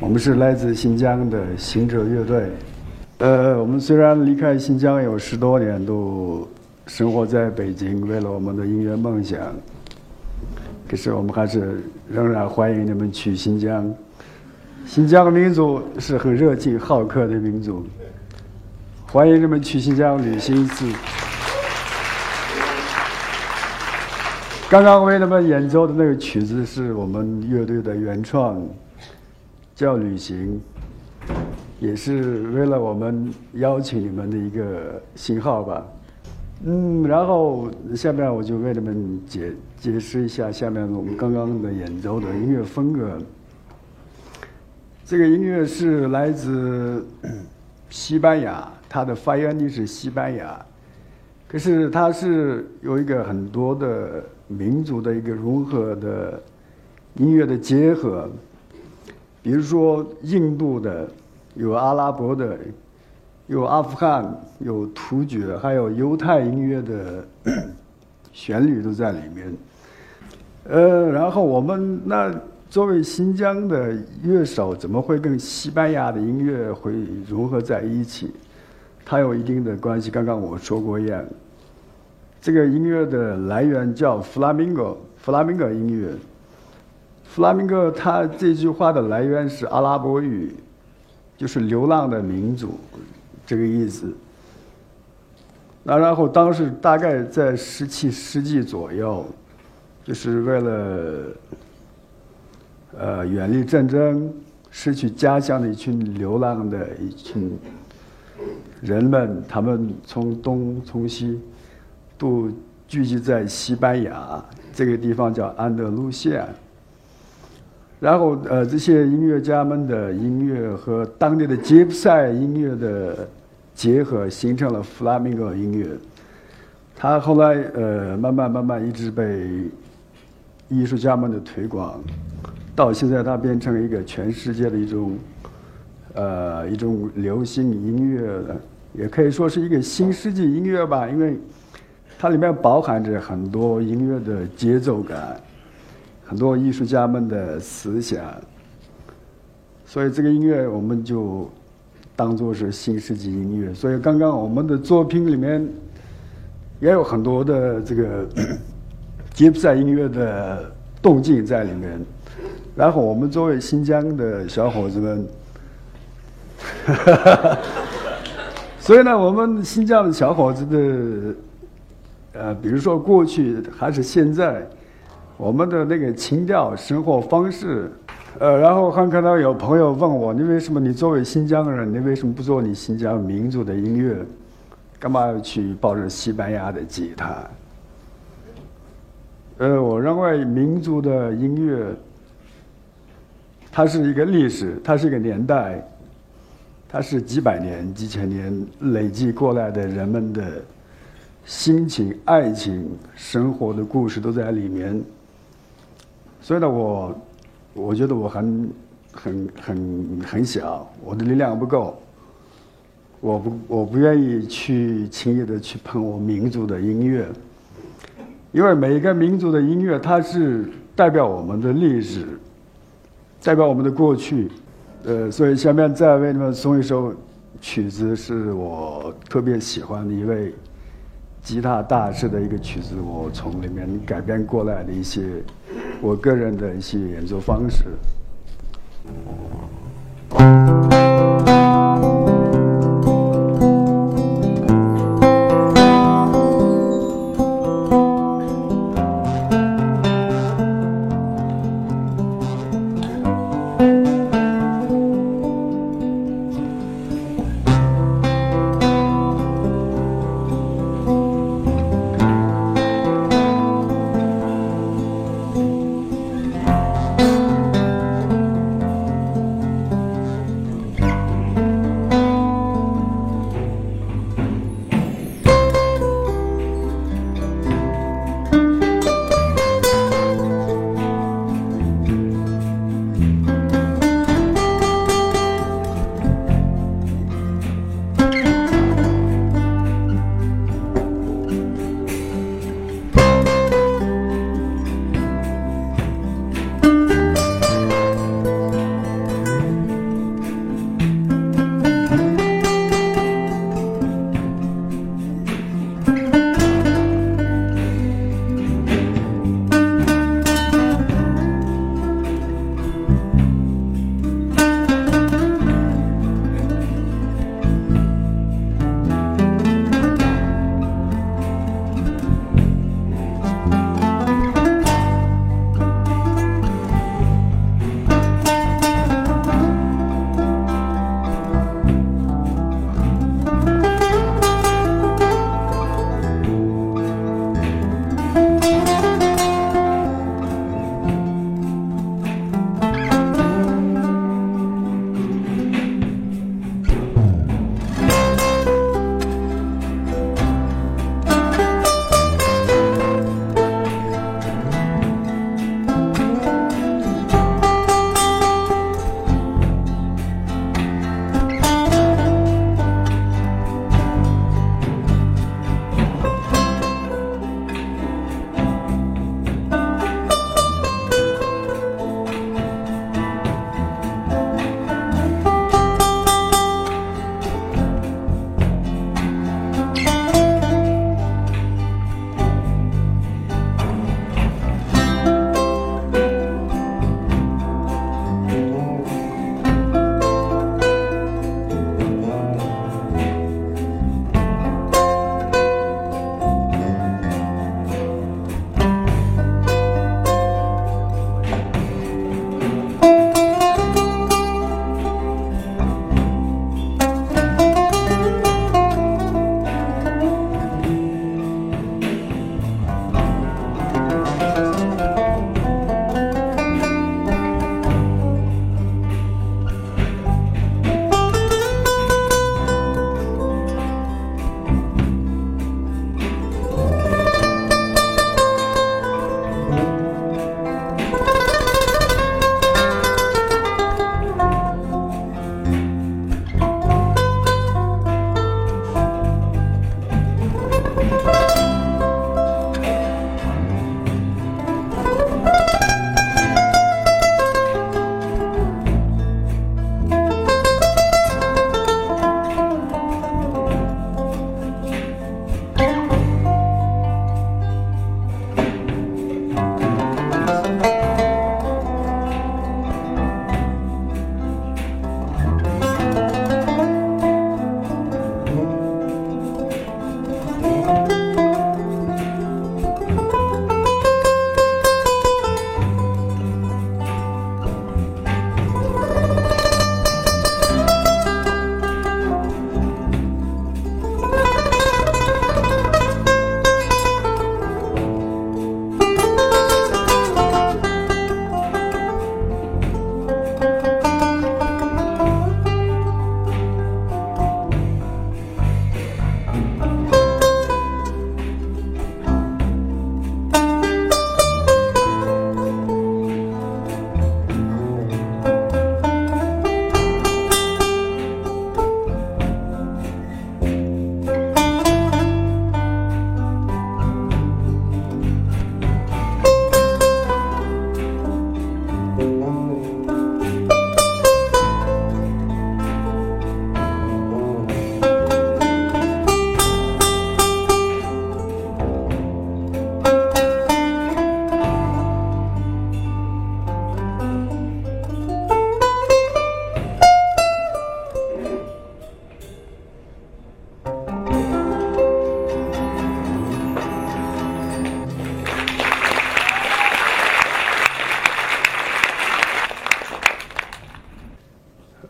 我们是来自新疆的行者乐队。呃，我们虽然离开新疆有十多年，都生活在北京，为了我们的音乐梦想。可是我们还是仍然欢迎你们去新疆。新疆的民族是很热情好客的民族，欢迎你们去新疆旅行一次。刚刚为你们演奏的那个曲子是我们乐队的原创，叫《旅行》，也是为了我们邀请你们的一个信号吧。嗯，然后下面我就为你们解解释一下下面我们刚刚的演奏的音乐风格。这个音乐是来自西班牙，它的发源地是西班牙，可是它是有一个很多的民族的一个融合的音乐的结合，比如说印度的，有阿拉伯的，有阿富汗，有突厥，还有犹太音乐的 旋律都在里面。呃，然后我们那。作为新疆的乐手，怎么会跟西班牙的音乐会融合在一起？它有一定的关系。刚刚我说过一样，这个音乐的来源叫弗拉明戈，弗拉明戈音乐。弗拉明戈，它这句话的来源是阿拉伯语，就是流浪的民族，这个意思。那然后当时大概在十七世纪左右，就是为了。呃，远离战争、失去家乡的一群流浪的一群人们，他们从东从西都聚集在西班牙这个地方，叫安德鲁西亚。然后，呃，这些音乐家们的音乐和当地的吉普赛音乐的结合，形成了弗拉明戈音乐。他后来，呃，慢慢慢慢一直被艺术家们的推广。到现在，它变成一个全世界的一种，呃，一种流行音乐，也可以说是一个新世纪音乐吧。因为它里面包含着很多音乐的节奏感，很多艺术家们的思想，所以这个音乐我们就当做是新世纪音乐。所以刚刚我们的作品里面也有很多的这个 吉普赛音乐的动静在里面。然后我们作为新疆的小伙子们，所以呢，我们新疆的小伙子的，呃，比如说过去还是现在，我们的那个情调、生活方式，呃，然后还看到有朋友问我，你为什么你作为新疆人，你为什么不做你新疆民族的音乐？干嘛要去抱着西班牙的吉他？呃，我认为民族的音乐。它是一个历史，它是一个年代，它是几百年、几千年累积过来的人们的心情、爱情、生活的故事都在里面。所以呢，我我觉得我很、很、很、很小，我的力量不够，我不我不愿意去轻易的去碰我民族的音乐，因为每一个民族的音乐，它是代表我们的历史。代表我们的过去，呃，所以下面再为你们送一首曲子，是我特别喜欢的一位吉他大师的一个曲子，我从里面改编过来的一些我个人的一些演奏方式。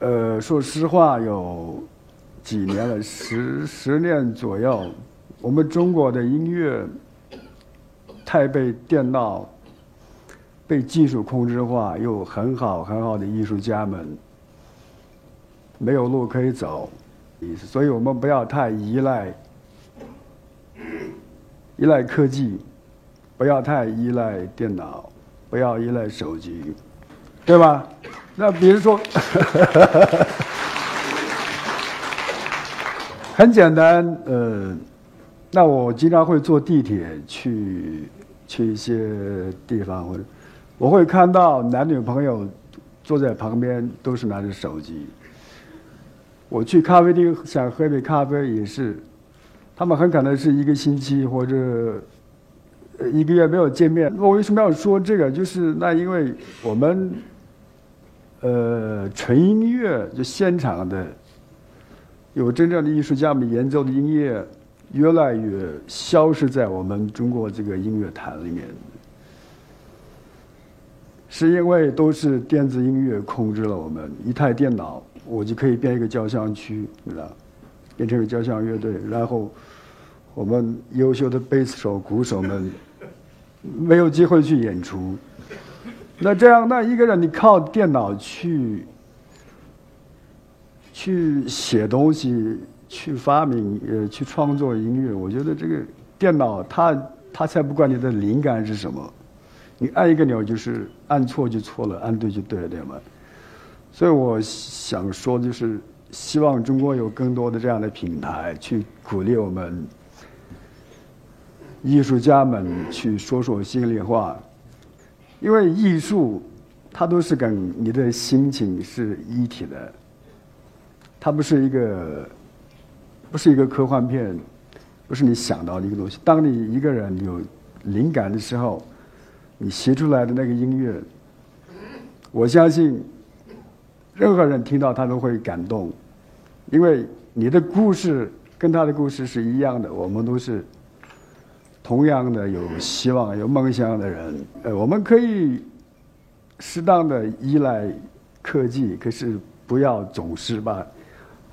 呃说实话，有几年了，十十年左右，我们中国的音乐太被电脑、被技术控制化，有很好很好的艺术家们没有路可以走，所以我们不要太依赖依赖科技，不要太依赖电脑，不要依赖手机，对吧？那比如说，很简单，呃，那我经常会坐地铁去去一些地方，或者我会看到男女朋友坐在旁边都是拿着手机。我去咖啡厅想喝杯咖啡也是，他们很可能是一个星期或者一个月没有见面。我为什么要说这个？就是那因为我们。呃，纯音乐就现场的，有真正的艺术家们演奏的音乐，越来越消失在我们中国这个音乐坛里面，是因为都是电子音乐控制了我们。一台电脑，我就可以编一个交响曲，对吧？变成一个交响乐队，然后我们优秀的贝斯手、鼓手们没有机会去演出。那这样，那一个人你靠电脑去去写东西、去发明、呃，去创作音乐，我觉得这个电脑它它才不管你的灵感是什么，你按一个钮就是按错就错了，按对就对了，对吗？所以我想说，就是希望中国有更多的这样的平台，去鼓励我们艺术家们去说说心里话。因为艺术，它都是跟你的心情是一体的，它不是一个，不是一个科幻片，不是你想到的一个东西。当你一个人有灵感的时候，你写出来的那个音乐，我相信，任何人听到他都会感动，因为你的故事跟他的故事是一样的，我们都是。同样的有希望、有梦想的人，呃，我们可以适当的依赖科技，可是不要总是把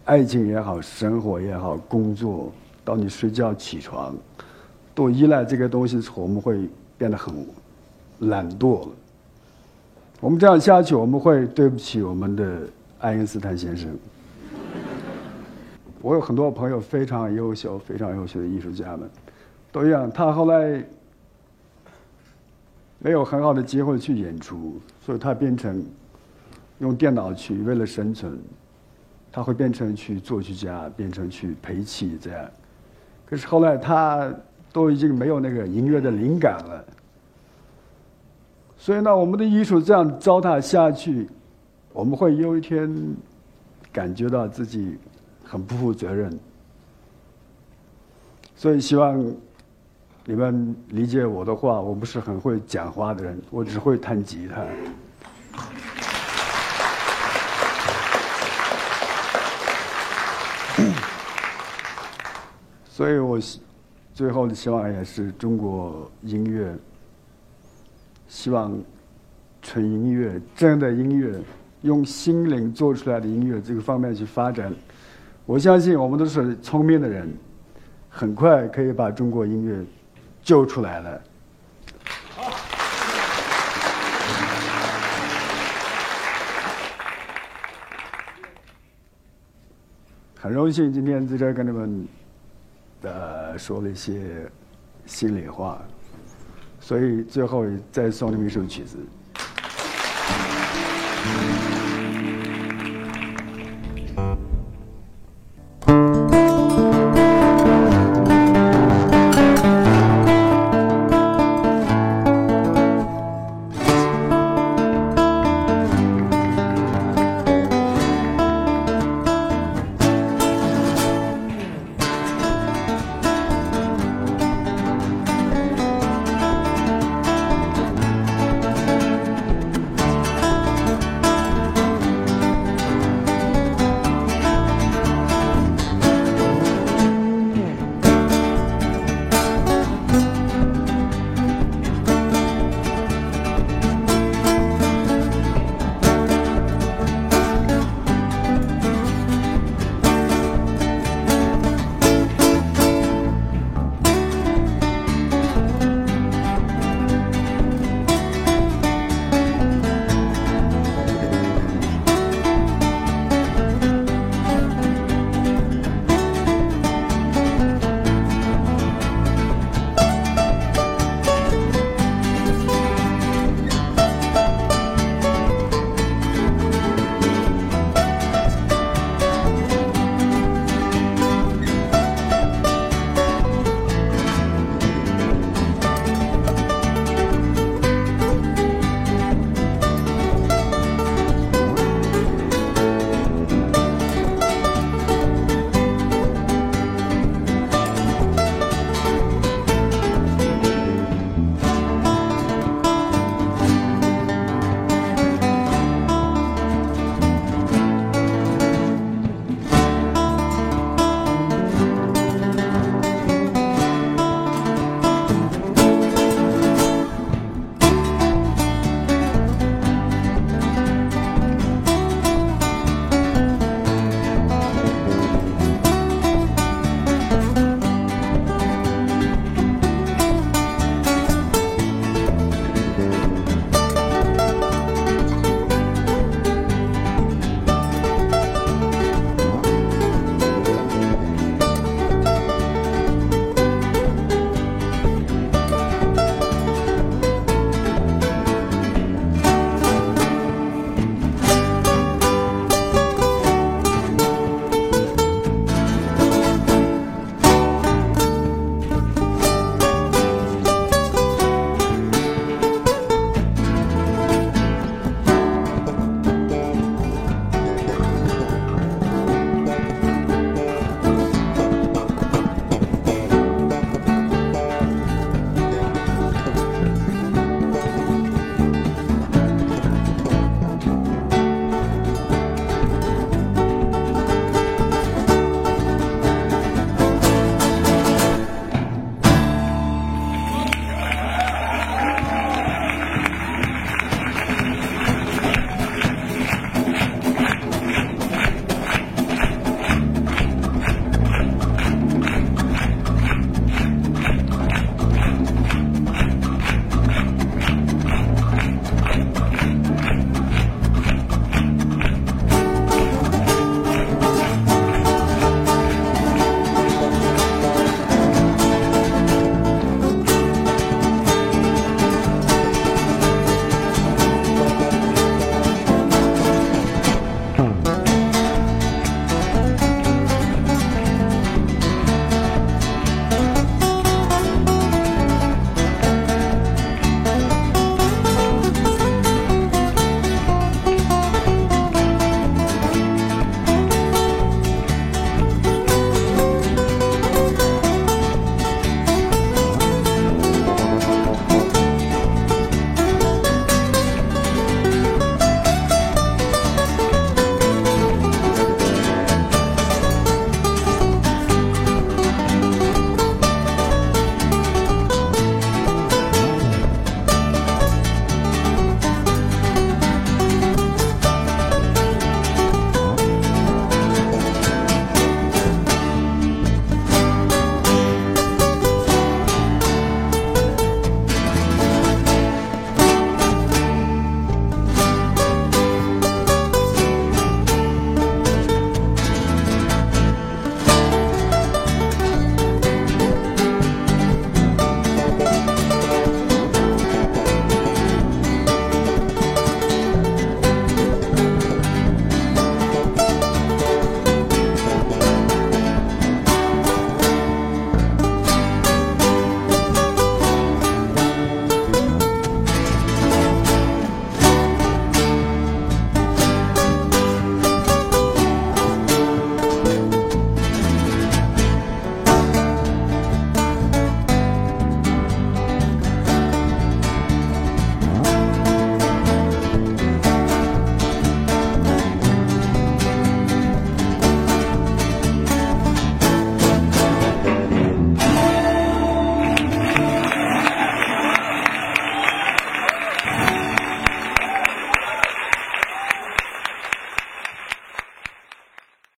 爱情也好、生活也好、工作到你睡觉起床都依赖这个东西，我们会变得很懒惰了。我们这样下去，我们会对不起我们的爱因斯坦先生。我有很多朋友非常优秀、非常优秀的艺术家们。都一样，他后来没有很好的机会去演出，所以他变成用电脑去为了生存，他会变成去作曲家，变成去陪棋这样。可是后来他都已经没有那个音乐的灵感了，所以呢，我们的艺术这样糟蹋下去，我们会有一天感觉到自己很不负责任。所以希望。你们理解我的话，我不是很会讲话的人，我只会弹吉他。所以我最后的希望也是中国音乐，希望纯音乐、真的音乐，用心灵做出来的音乐这个方面去发展。我相信我们都是聪明的人，很快可以把中国音乐。救出来了，很荣幸今天在这跟你们呃说了一些心里话，所以最后再送你们一首曲子。